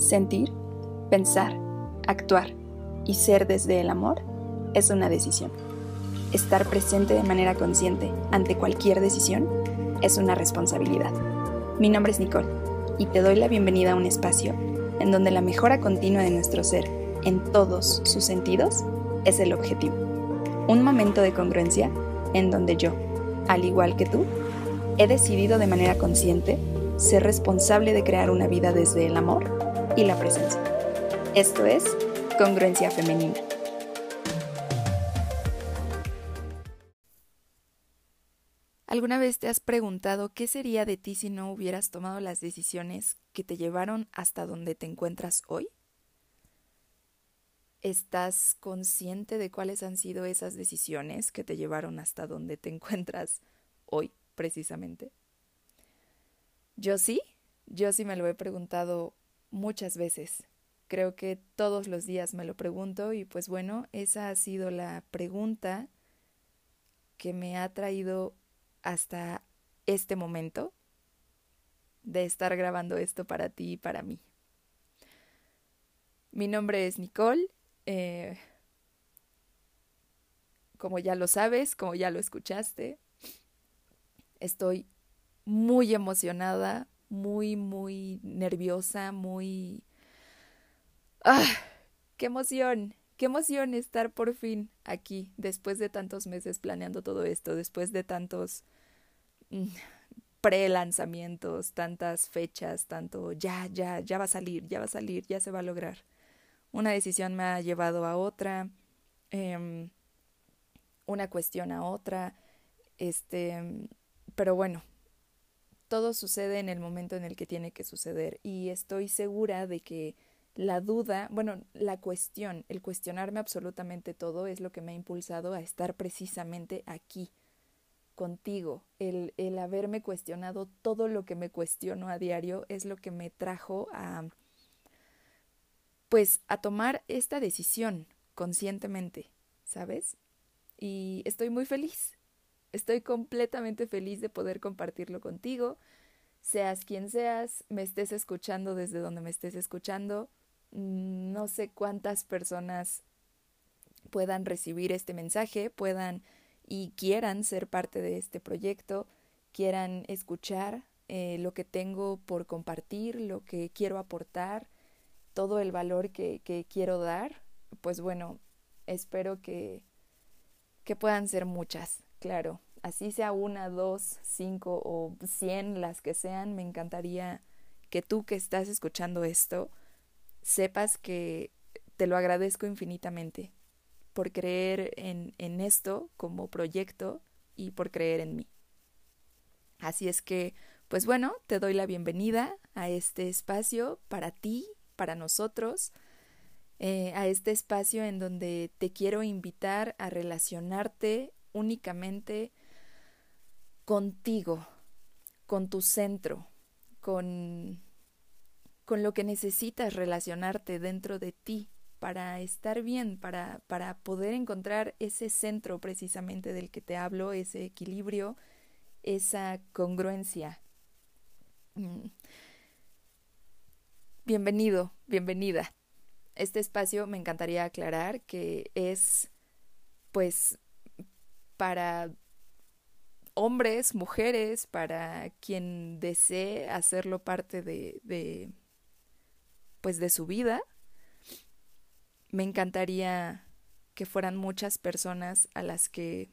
Sentir, pensar, actuar y ser desde el amor es una decisión. Estar presente de manera consciente ante cualquier decisión es una responsabilidad. Mi nombre es Nicole y te doy la bienvenida a un espacio en donde la mejora continua de nuestro ser en todos sus sentidos es el objetivo. Un momento de congruencia en donde yo, al igual que tú, he decidido de manera consciente ser responsable de crear una vida desde el amor y la presencia. Esto es congruencia femenina. ¿Alguna vez te has preguntado qué sería de ti si no hubieras tomado las decisiones que te llevaron hasta donde te encuentras hoy? ¿Estás consciente de cuáles han sido esas decisiones que te llevaron hasta donde te encuentras hoy, precisamente? Yo sí, yo sí me lo he preguntado muchas veces. Creo que todos los días me lo pregunto y pues bueno, esa ha sido la pregunta que me ha traído hasta este momento de estar grabando esto para ti y para mí. Mi nombre es Nicole. Eh, como ya lo sabes, como ya lo escuchaste, estoy muy emocionada muy, muy nerviosa, muy... ¡Ah! ¡Qué emoción! ¡Qué emoción estar por fin aquí, después de tantos meses planeando todo esto, después de tantos mm, pre-lanzamientos, tantas fechas, tanto ya, ya, ya va a salir, ya va a salir, ya se va a lograr. Una decisión me ha llevado a otra, em, una cuestión a otra, este, pero bueno, todo sucede en el momento en el que tiene que suceder y estoy segura de que la duda, bueno, la cuestión, el cuestionarme absolutamente todo es lo que me ha impulsado a estar precisamente aquí, contigo. El, el haberme cuestionado todo lo que me cuestiono a diario es lo que me trajo a, pues, a tomar esta decisión conscientemente, ¿sabes? Y estoy muy feliz, Estoy completamente feliz de poder compartirlo contigo, seas quien seas, me estés escuchando desde donde me estés escuchando. Mm, no sé cuántas personas puedan recibir este mensaje, puedan y quieran ser parte de este proyecto, quieran escuchar eh, lo que tengo por compartir, lo que quiero aportar, todo el valor que, que quiero dar, pues bueno, espero que, que puedan ser muchas claro, así sea una, dos, cinco o cien, las que sean, me encantaría que tú que estás escuchando esto sepas que te lo agradezco infinitamente por creer en, en esto como proyecto y por creer en mí. Así es que, pues bueno, te doy la bienvenida a este espacio para ti, para nosotros, eh, a este espacio en donde te quiero invitar a relacionarte únicamente contigo, con tu centro, con, con lo que necesitas relacionarte dentro de ti para estar bien, para, para poder encontrar ese centro precisamente del que te hablo, ese equilibrio, esa congruencia. Mm. Bienvenido, bienvenida. Este espacio me encantaría aclarar que es pues para hombres, mujeres, para quien desee hacerlo parte de, de, pues de su vida. Me encantaría que fueran muchas personas a las que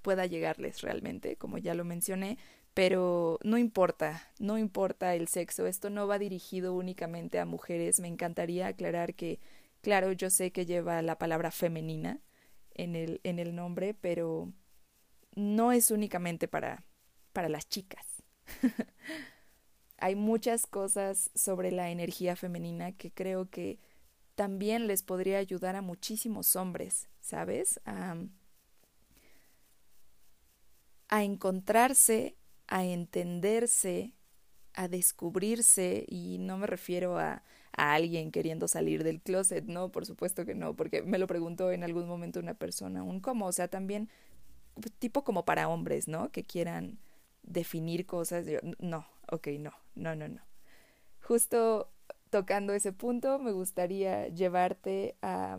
pueda llegarles realmente, como ya lo mencioné, pero no importa, no importa el sexo, esto no va dirigido únicamente a mujeres, me encantaría aclarar que, claro, yo sé que lleva la palabra femenina en el, en el nombre, pero no es únicamente para, para las chicas. Hay muchas cosas sobre la energía femenina que creo que también les podría ayudar a muchísimos hombres, ¿sabes? A, encontrarse, a entenderse, a descubrirse, y no me refiero a, a alguien queriendo salir del closet, no, por supuesto que no, porque me lo preguntó en algún momento una persona, un cómo, o sea, también tipo como para hombres, ¿no? Que quieran definir cosas. no, ok, no, no, no, no. Justo tocando ese punto, me gustaría llevarte a,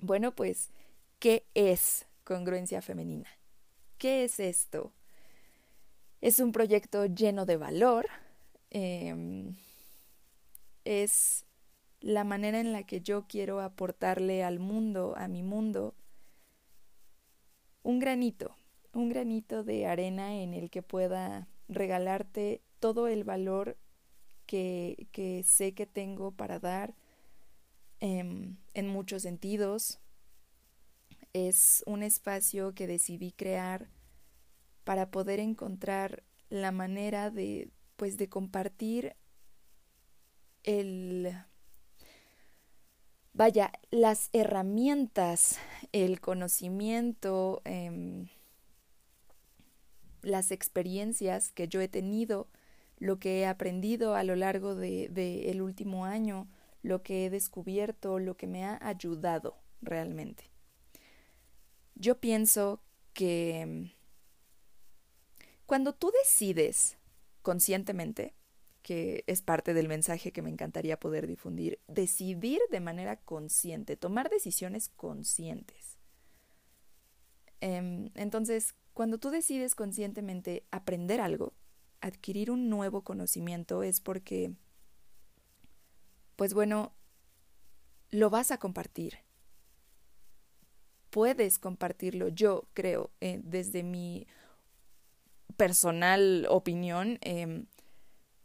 bueno, pues, ¿qué es congruencia femenina? ¿Qué es esto? Es un proyecto lleno de valor. Em, es la manera en la que yo quiero aportarle al mundo, a mi mundo, un granito, un granito de arena en el que pueda regalarte todo el valor que, que sé que tengo para dar em, en muchos sentidos. Es un espacio que decidí crear para poder encontrar la manera de pues de compartir el vaya las herramientas el conocimiento em, las experiencias que yo he tenido lo que he aprendido a lo largo del de, el último año, lo que he descubierto, lo que me ha ayudado realmente. Yo pienso que mm, cuando tú decides conscientemente, que es parte del mensaje que me encantaría poder difundir, decidir de manera consciente, tomar decisiones conscientes. Em, entonces, cuando tú decides conscientemente aprender algo, adquirir un nuevo conocimiento es porque, pues bueno, lo vas a compartir. Puedes compartirlo, yo creo, eh, desde mi personal opinión, em,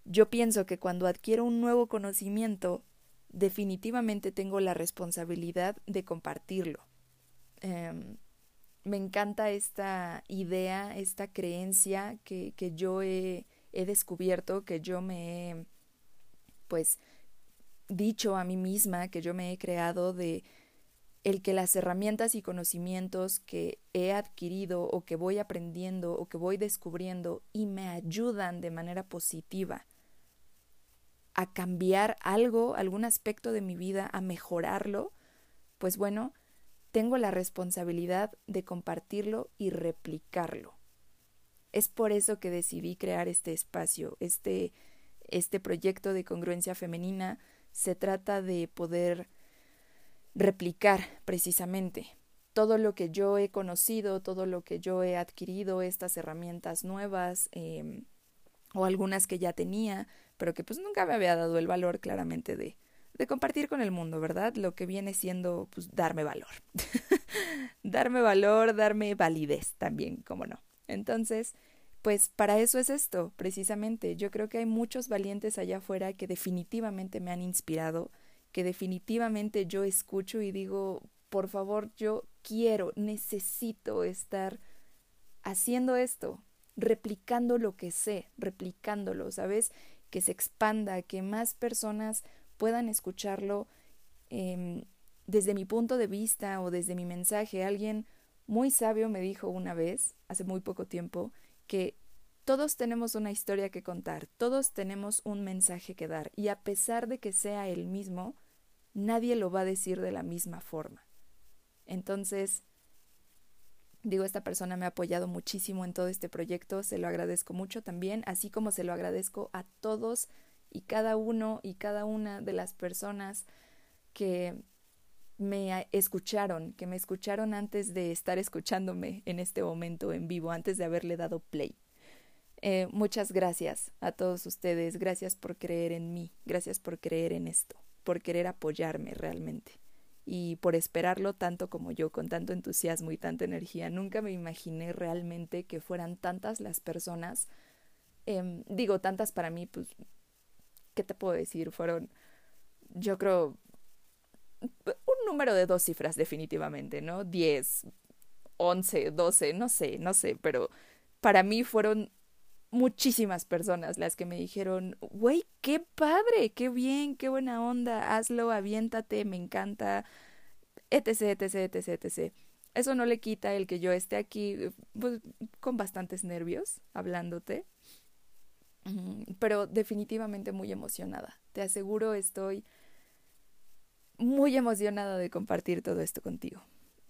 yo pienso que cuando adquiero un nuevo conocimiento, definitivamente tengo la responsabilidad de compartirlo. Em, me encanta esta idea, esta creencia que, que yo he, he, descubierto, que yo me he, pues, dicho a mí misma, que yo me he creado de el que las herramientas y conocimientos que he adquirido o que voy aprendiendo o que voy descubriendo y me ayudan de manera positiva a cambiar algo, algún aspecto de mi vida, a mejorarlo, pues bueno, tengo la responsabilidad de compartirlo y replicarlo. Es por eso que decidí crear este espacio, este, este proyecto de congruencia femenina. Se trata de poder replicar precisamente todo lo que yo he conocido, todo lo que yo he adquirido, estas herramientas nuevas em, o algunas que ya tenía, pero que pues nunca me había dado el valor claramente de, de compartir con el mundo, ¿verdad? Lo que viene siendo, pues, darme valor. darme valor, darme validez también, como no. Entonces, pues para eso es esto, precisamente. Yo creo que hay muchos valientes allá afuera que definitivamente me han inspirado, que definitivamente yo escucho y digo, por favor, yo quiero, necesito estar haciendo esto, replicando lo que sé, replicándolo, ¿sabes? Que se expanda, que más personas puedan escucharlo em, desde mi punto de vista o desde mi mensaje. Alguien muy sabio me dijo una vez, hace muy poco tiempo, que todos tenemos una historia que contar, todos tenemos un mensaje que dar, y a pesar de que sea el mismo, nadie lo va a decir de la misma forma. Entonces, digo, esta persona me ha apoyado muchísimo en todo este proyecto, se lo agradezco mucho también, así como se lo agradezco a todos y cada uno y cada una de las personas que me escucharon, que me escucharon antes de estar escuchándome en este momento en vivo, antes de haberle dado play. Eh, muchas gracias a todos ustedes, gracias por creer en mí, gracias por creer en esto, por querer apoyarme realmente y por esperarlo tanto como yo, con tanto entusiasmo y tanta energía. Nunca me imaginé realmente que fueran tantas las personas, em, digo tantas para mí, pues ¿qué te puedo decir? Fueron, yo creo, un número de dos cifras definitivamente, ¿no? 10, 11, 12, no sé, no sé, pero para mí fueron muchísimas personas las que me dijeron, güey, qué padre, qué bien, qué buena onda, hazlo, aviéntate, me encanta, etc, etc, etc. Eso no le quita el que yo esté aquí pues, con bastantes nervios hablándote, pero definitivamente muy emocionada. Te aseguro, estoy muy emocionada de compartir todo esto contigo.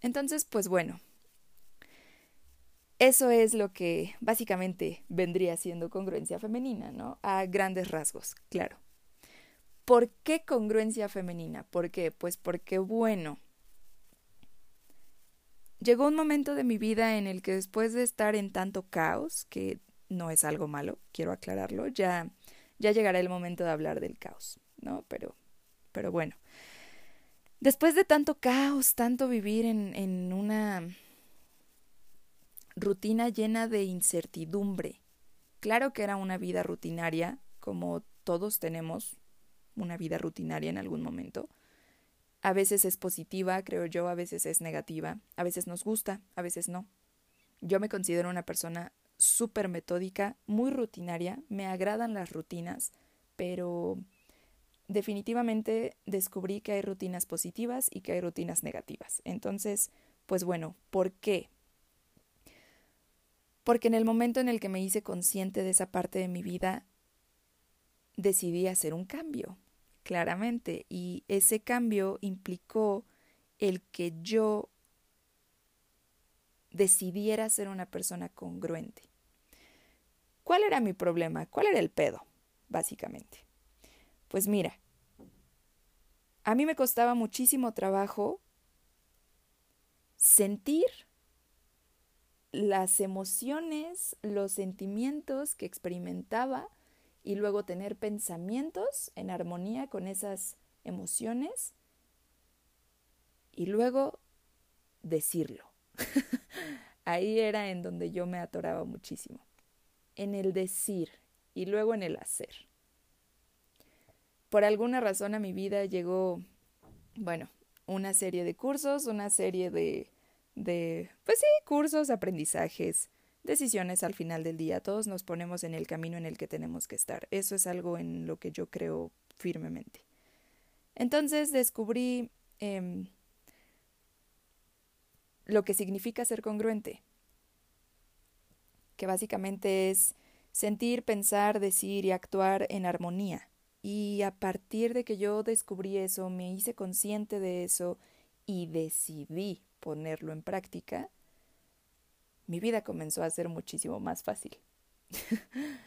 Entonces, pues bueno, eso es lo que básicamente vendría siendo congruencia femenina, ¿no? A grandes rasgos, claro. ¿Por qué congruencia femenina? ¿Por qué? Pues porque, bueno, llegó un momento de mi vida en el que después de estar en tanto caos, que no es algo malo, quiero aclararlo, ya, ya llegará el momento de hablar del caos, ¿no? Pero, pero bueno, después de tanto caos, tanto vivir en, en una rutina llena de incertidumbre, claro que era una vida rutinaria, como todos tenemos una vida rutinaria en algún momento. A veces es positiva, creo yo, a veces es negativa, a veces nos gusta, a veces no. Yo me considero una persona súper metódica, muy rutinaria, me agradan las rutinas, pero definitivamente descubrí que hay rutinas positivas y que hay rutinas negativas. Entonces, pues bueno, ¿por qué? Porque en el momento en el que me hice consciente de esa parte de mi vida, decidí hacer un cambio claramente, y ese cambio implicó el que yo decidiera ser una persona congruente. ¿Cuál era mi problema? ¿Cuál era el pedo? Básicamente. Pues mira, a mí me costaba muchísimo trabajo sentir las emociones, los sentimientos que experimentaba y luego tener pensamientos en armonía con esas emociones y luego decirlo. Ahí era en donde yo me atoraba muchísimo, en el decir y luego en el hacer. Por alguna razón a mi vida llegó, bueno, una serie de cursos, una serie de, de, pues sí, cursos, aprendizajes, decisiones al final del día. Todos nos ponemos en el camino en el que tenemos que estar. Eso es algo en lo que yo creo firmemente. Entonces descubrí em, lo que significa ser congruente, que básicamente es sentir, pensar, decir y actuar en armonía. Y a partir de que yo descubrí eso, me hice consciente de eso y decidí ponerlo en práctica, mi vida comenzó a ser muchísimo más fácil.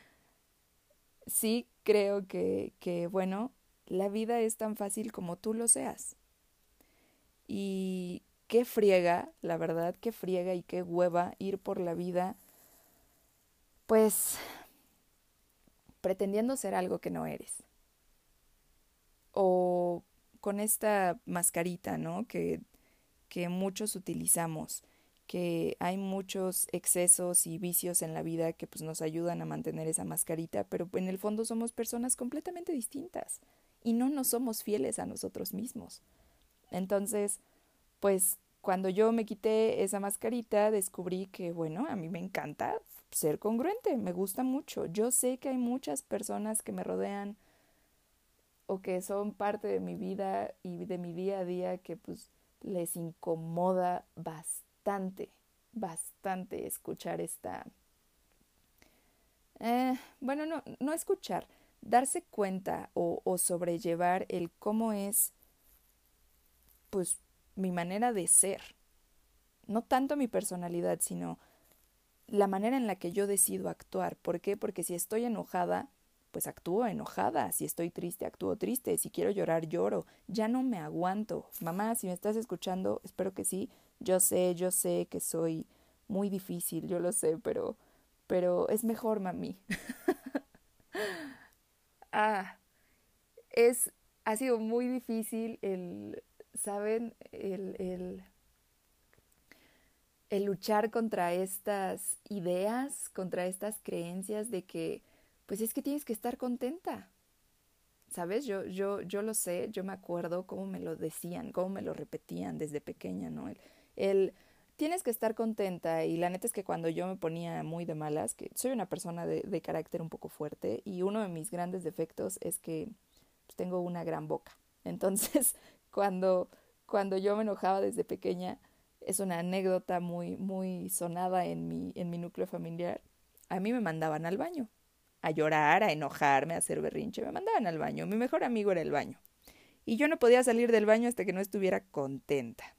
sí creo que, que, bueno, la vida es tan fácil como tú lo seas. Y qué friega, la verdad, qué friega y qué hueva ir por la vida, pues pretendiendo ser algo que no eres. O con esta mascarita, ¿no? Que, que muchos utilizamos que hay muchos excesos y vicios en la vida que pues nos ayudan a mantener esa mascarita, pero en el fondo somos personas completamente distintas y no nos somos fieles a nosotros mismos. Entonces, pues cuando yo me quité esa mascarita, descubrí que, bueno, a mí me encanta ser congruente, me gusta mucho. Yo sé que hay muchas personas que me rodean o que son parte de mi vida y de mi día a día que pues les incomoda bastante bastante, escuchar esta... Eh, bueno, no, no escuchar, darse cuenta o, o sobrellevar el cómo es, pues, mi manera de ser. No tanto mi personalidad, sino la manera en la que yo decido actuar. ¿Por qué? Porque si estoy enojada, pues actúo enojada. Si estoy triste, actúo triste. Si quiero llorar, lloro. Ya no me aguanto. Mamá, si me estás escuchando, espero que sí. Yo sé, yo sé que soy muy difícil, yo lo sé, pero, pero es mejor, mami. ah, es, ha sido muy difícil el, ¿saben? El, el, el luchar contra estas ideas, contra estas creencias de que, pues es que tienes que estar contenta. ¿Sabes? Yo, yo, yo lo sé, yo me acuerdo cómo me lo decían, cómo me lo repetían desde pequeña, ¿no? El, tienes que estar contenta y la neta es que cuando yo me ponía muy de malas, que soy una persona de, de carácter un poco fuerte y uno de mis grandes defectos es que pues, tengo una gran boca. Entonces, cuando, cuando yo me enojaba desde pequeña, es una anécdota muy, muy sonada en mi, en mi núcleo familiar, a mí me mandaban al baño, a llorar, a enojarme, a hacer berrinche, me mandaban al baño. Mi mejor amigo era el baño. Y yo no podía salir del baño hasta que no estuviera contenta.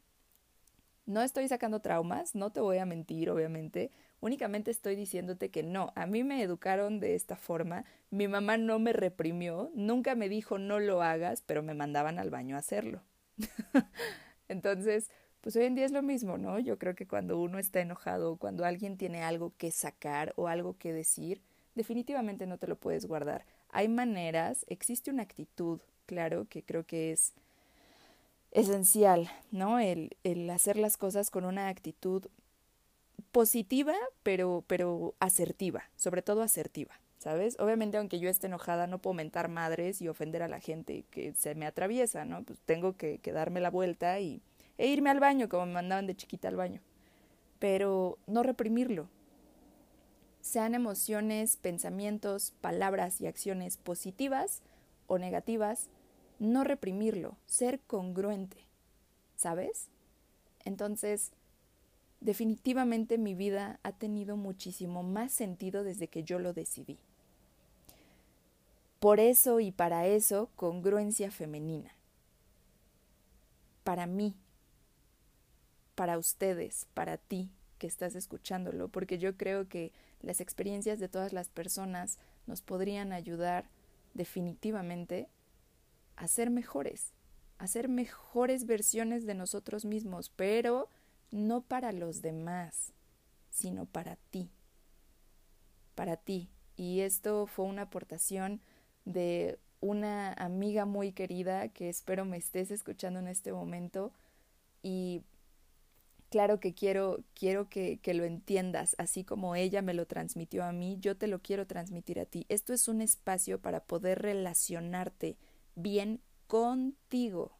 No estoy sacando traumas, no te voy a mentir, obviamente. únicamente estoy diciéndote que no, a mí me educaron de esta forma, mi mamá no me reprimió, nunca me dijo no lo hagas, pero me mandaban al baño a hacerlo. Entonces, pues hoy en día es lo mismo, ¿no? Yo creo que cuando uno está enojado, cuando alguien tiene algo que sacar o algo que decir, definitivamente no te lo puedes guardar. Hay maneras, existe una actitud, claro, que creo que es esencial, ¿no? El, el hacer las cosas con una actitud positiva, pero, pero asertiva, sobre todo asertiva, ¿sabes? Obviamente, aunque yo esté enojada, no puedo mentar madres y ofender a la gente que se me atraviesa, ¿no? Pues tengo que, que darme la vuelta y, e irme al baño, como me mandaban de chiquita al baño. Pero no reprimirlo. Sean emociones, pensamientos, palabras y acciones positivas o negativas, no reprimirlo, ser congruente, ¿sabes? Entonces, definitivamente mi vida ha tenido muchísimo más sentido desde que yo lo decidí. Por eso y para eso, congruencia femenina. Para mí, para ustedes, para ti que estás escuchándolo, porque yo creo que las experiencias de todas las personas nos podrían ayudar definitivamente a ser mejores, a ser mejores versiones de nosotros mismos, pero no para los demás, sino para ti, para ti. Y esto fue una aportación de una amiga muy querida que espero me estés escuchando en este momento y claro que quiero, quiero que, que, lo entiendas, así como ella me lo transmitió a mí, yo te lo quiero transmitir a ti. Esto es un espacio para poder relacionarte bien contigo.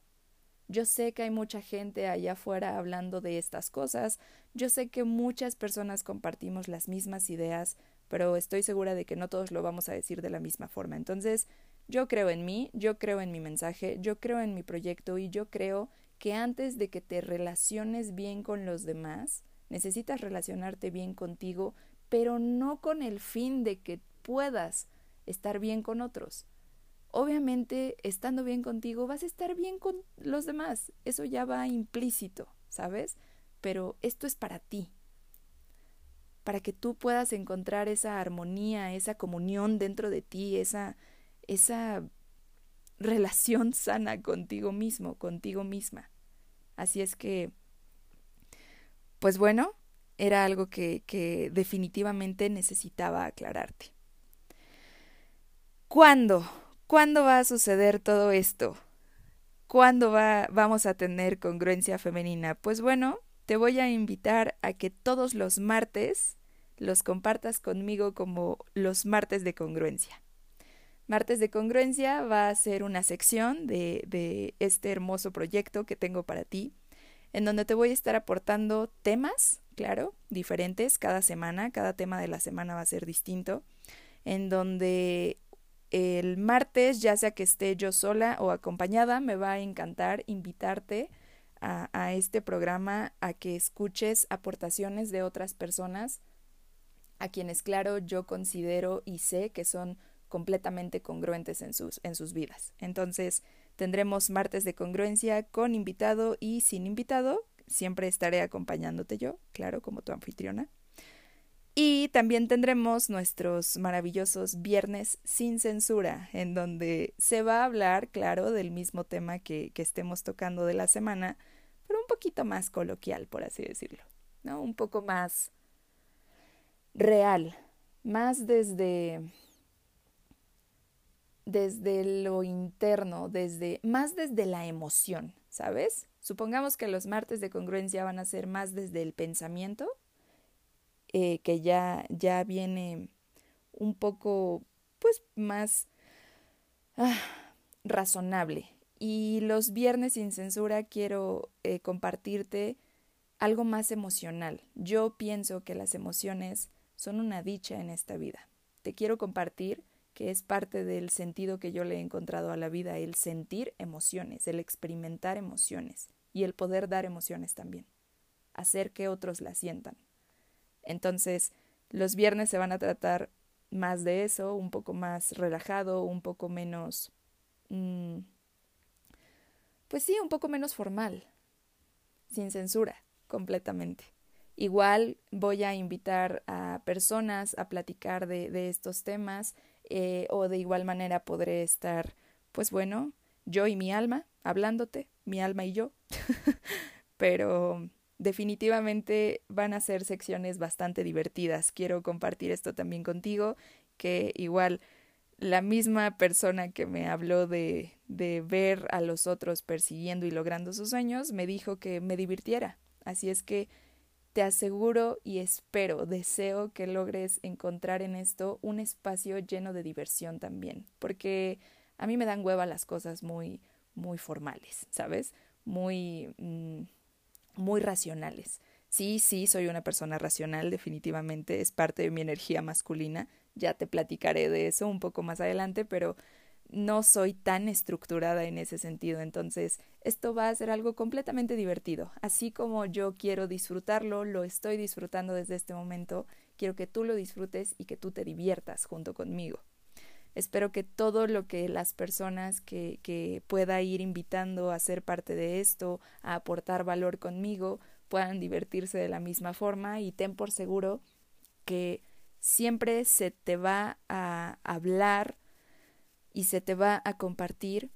Yo sé que hay mucha gente allá afuera hablando de estas cosas, yo sé que muchas personas compartimos las mismas ideas, pero estoy segura de que no todos lo vamos a decir de la misma forma. Entonces, yo creo en mí, yo creo en mi mensaje, yo creo en mi proyecto y yo creo que antes de que te relaciones bien con los demás, necesitas relacionarte bien contigo, pero no con el fin de que puedas estar bien con otros. Obviamente, estando bien contigo, vas a estar bien con los demás. Eso ya va implícito, ¿sabes? Pero esto es para ti. Para que tú puedas encontrar esa armonía, esa comunión dentro de ti, esa, esa relación sana contigo mismo, contigo misma. Así es que, pues bueno, era algo que, que definitivamente necesitaba aclararte. ¿Cuándo? ¿Cuándo va a suceder todo esto? ¿Cuándo va, vamos a tener congruencia femenina? Pues bueno, te voy a invitar a que todos los martes los compartas conmigo como los martes de congruencia. Martes de Congruencia va a ser una sección de, de este hermoso proyecto que tengo para ti, en donde te voy a estar aportando temas, claro, diferentes cada semana, cada tema de la semana va a ser distinto, en donde el martes, ya sea que esté yo sola o acompañada, me va a encantar invitarte a, a, este programa a que escuches aportaciones de otras personas a quienes, claro, yo considero y sé que son completamente congruentes en sus, en sus vidas. Entonces, tendremos martes de congruencia con invitado y sin invitado. Siempre estaré acompañándote yo, claro, como tu anfitriona. Y también tendremos nuestros maravillosos viernes sin censura, en donde se va a hablar, claro, del mismo tema que, que estemos tocando de la semana, pero un poquito más coloquial, por así decirlo, ¿no? Un poco más real, más desde desde lo interno, desde más desde la emoción, ¿sabes? Supongamos que los martes de congruencia van a ser más desde el pensamiento, eh, que ya, ya viene un poco, pues, más ah, razonable. Y los viernes sin censura quiero eh, compartirte algo más emocional. Yo pienso que las emociones son una dicha en esta vida. Te quiero compartir que es parte del sentido que yo le he encontrado a la vida, el sentir emociones, el experimentar emociones y el poder dar emociones también, hacer que otros las sientan. Entonces, los viernes se van a tratar más de eso, un poco más relajado, un poco menos... Mmm, pues sí, un poco menos formal, sin censura, completamente. Igual voy a invitar a personas a platicar de, de estos temas eh, o de igual manera podré estar, pues bueno, yo y mi alma, hablándote, mi alma y yo, pero definitivamente van a ser secciones bastante divertidas. Quiero compartir esto también contigo, que igual la misma persona que me habló de, de ver a los otros persiguiendo y logrando sus sueños, me dijo que me divirtiera. Así es que te aseguro y espero, deseo que logres encontrar en esto un espacio lleno de diversión también, porque a mí me dan hueva las cosas muy, muy formales, ¿sabes? Muy, mm, muy racionales. Sí, sí, soy una persona racional, definitivamente, es parte de mi energía masculina, ya te platicaré de eso un poco más adelante, pero no soy tan estructurada en ese sentido, entonces esto va a ser algo completamente divertido. Así como yo quiero disfrutarlo, lo estoy disfrutando desde este momento, quiero que tú lo disfrutes y que tú te diviertas junto conmigo. Espero que todo lo que las personas que, que pueda ir invitando a ser parte de esto, a aportar valor conmigo, puedan divertirse de la misma forma y ten por seguro que siempre se te va a hablar y se te va a compartir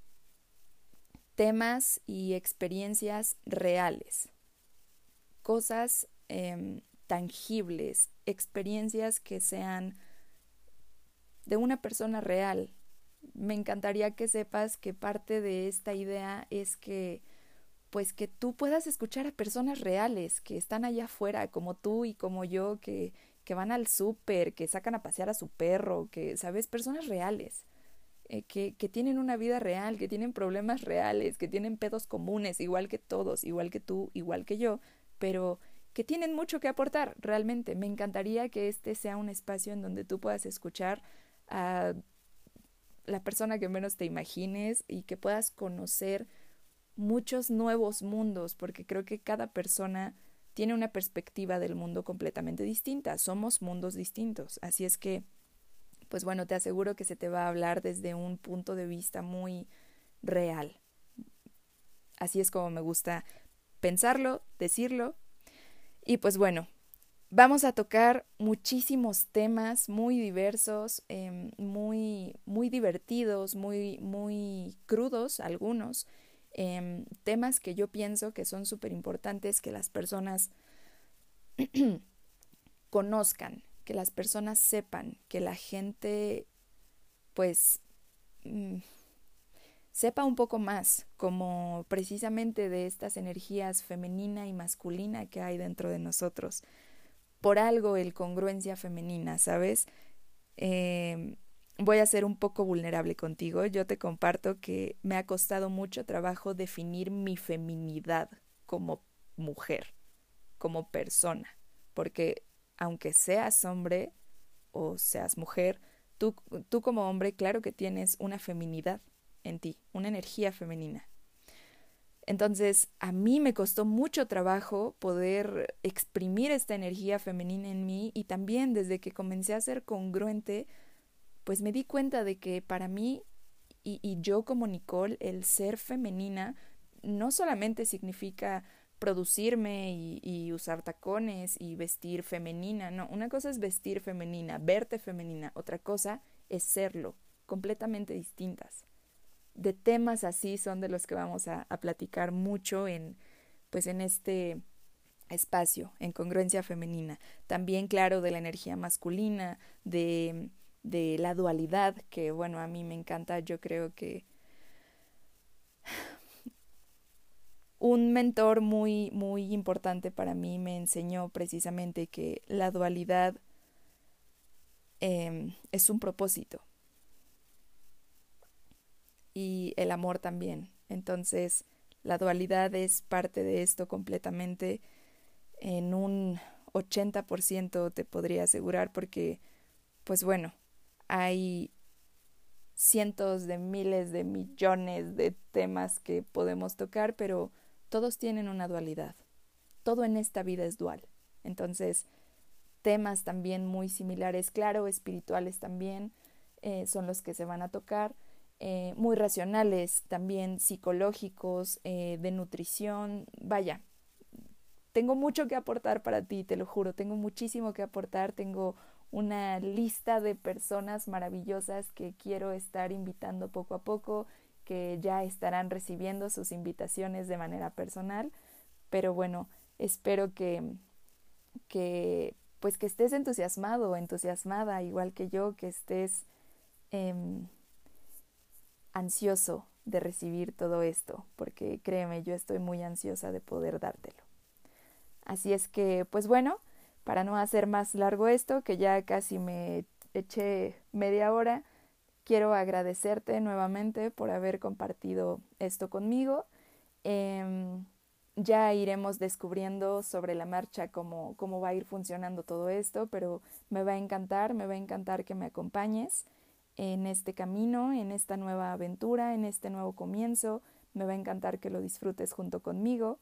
temas y experiencias reales, cosas em, tangibles, experiencias que sean de una persona real. Me encantaría que sepas que parte de esta idea es que pues que tú puedas escuchar a personas reales que están allá afuera, como tú y como yo, que, que van al súper, que sacan a pasear a su perro, que, ¿sabes? Personas reales eh, que, que tienen una vida real, que tienen problemas reales, que tienen pedos comunes, igual que todos, igual que tú, igual que yo, pero que tienen mucho que aportar realmente. Me encantaría que este sea un espacio en donde tú puedas escuchar a la persona que menos te imagines y que puedas conocer muchos nuevos mundos, porque creo que cada persona tiene una perspectiva del mundo completamente distinta. Somos mundos distintos. Así es que pues bueno, te aseguro que se te va a hablar desde un punto de vista muy real. Así es como me gusta pensarlo, decirlo. Y pues bueno, vamos a tocar muchísimos temas muy diversos, em, muy, muy divertidos, muy, muy crudos algunos, em, temas que yo pienso que son súper importantes que las personas conozcan, que las personas sepan, que la gente pues mm, sepa un poco más como precisamente de estas energías femenina y masculina que hay dentro de nosotros. Por algo el congruencia femenina, ¿sabes? Em, voy a ser un poco vulnerable contigo. Yo te comparto que me ha costado mucho trabajo definir mi feminidad como mujer, como persona, porque aunque seas hombre o seas mujer, tú, tú como hombre, claro que tienes una feminidad en ti, una energía femenina. Entonces, a mí me costó mucho trabajo poder exprimir esta energía femenina en mí y también desde que comencé a ser congruente, pues me di cuenta de que para mí y, y yo como Nicole, el ser femenina no solamente significa producirme y, usar tacones y vestir femenina. No, una cosa es vestir femenina, verte femenina, otra cosa es serlo, completamente distintas. De temas así son de los que vamos a, a platicar mucho en, pues en este espacio, en congruencia femenina. También, claro, de la energía masculina, de, de la dualidad, que bueno, a mí me encanta, yo creo que un mentor muy, muy importante para mí me enseñó precisamente que la dualidad em, es un propósito y el amor también. Entonces, la dualidad es parte de esto completamente en un 80% te podría asegurar porque, pues bueno, hay cientos de miles de millones de temas que podemos tocar, pero todos tienen una dualidad. Todo en esta vida es dual. Entonces, temas también muy similares, claro, espirituales también, eh, son los que se van a tocar, eh, muy racionales, también psicológicos, eh, de nutrición, vaya, tengo mucho que aportar para ti, te lo juro, tengo muchísimo que aportar, tengo una lista de personas maravillosas que quiero estar invitando poco a poco, que ya estarán recibiendo sus invitaciones de manera personal, pero bueno, espero que, que pues que estés entusiasmado, entusiasmada, igual que yo, que estés em, ansioso de recibir todo esto, porque créeme, yo estoy muy ansiosa de poder dártelo. Así es que, pues bueno, para no hacer más largo esto, que ya casi me eché media hora, quiero agradecerte nuevamente por haber compartido esto conmigo. Em, ya iremos descubriendo sobre la marcha cómo, cómo va a ir funcionando todo esto, pero me va a encantar, me va a encantar que me acompañes en este camino, en esta nueva aventura, en este nuevo comienzo. Me va a encantar que lo disfrutes junto conmigo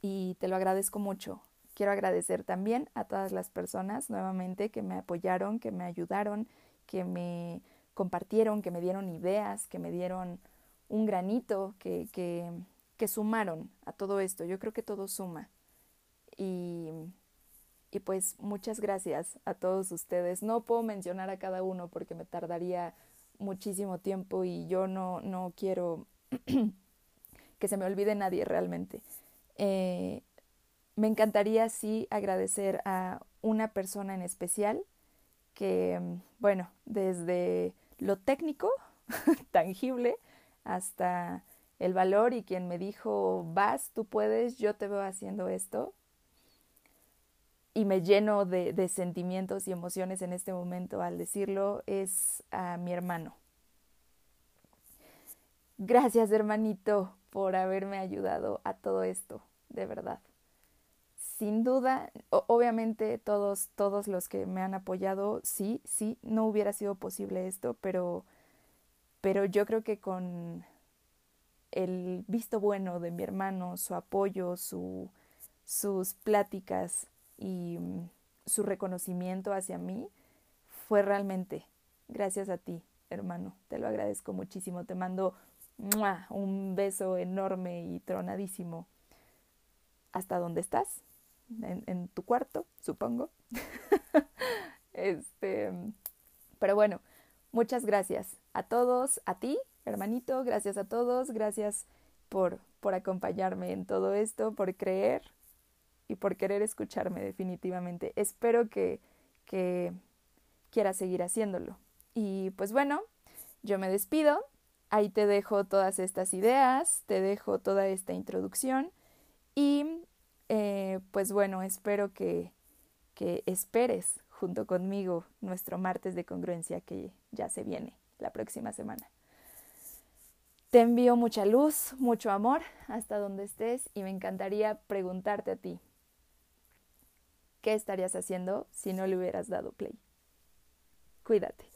y te lo agradezco mucho. Quiero agradecer también a todas las personas nuevamente que me apoyaron, que me ayudaron, que me compartieron, que me dieron ideas, que me dieron un granito, que, que, sumaron a todo esto. Yo creo que todo suma. Y y pues muchas gracias a todos ustedes. No puedo mencionar a cada uno porque me tardaría muchísimo tiempo y yo no, no quiero que se me olvide nadie realmente. Eh, me encantaría sí agradecer a una persona en especial que, bueno, desde lo técnico, tangible, hasta el valor y quien me dijo, vas, tú puedes, yo te veo haciendo esto, y me lleno de, de, sentimientos y emociones en este momento al decirlo es a mi hermano. Gracias hermanito por haberme ayudado a todo esto, de verdad. Sin duda, obviamente todos, todos los que me han apoyado, sí, sí, no hubiera sido posible esto, pero, pero yo creo que con el visto bueno de mi hermano, su apoyo, su, sus pláticas, y mm, su reconocimiento hacia mí fue realmente gracias a ti, hermano. Te lo agradezco muchísimo. Te mando un beso enorme y tronadísimo hasta donde estás, en, tu cuarto, supongo. este, pero bueno, muchas gracias a todos, a ti, hermanito, gracias a todos, gracias por, por acompañarme en todo esto, por creer, y por querer escucharme definitivamente. Espero que, que quiera seguir haciéndolo. Y pues bueno, yo me despido. Ahí te dejo todas estas ideas, te dejo toda esta introducción y eh, pues bueno, espero que, que esperes junto conmigo nuestro martes de congruencia que ya se viene la próxima semana. Te envío mucha luz, mucho amor hasta donde estés y me encantaría preguntarte a ti, ¿Qué estarías haciendo si no le hubieras dado play? Cuídate.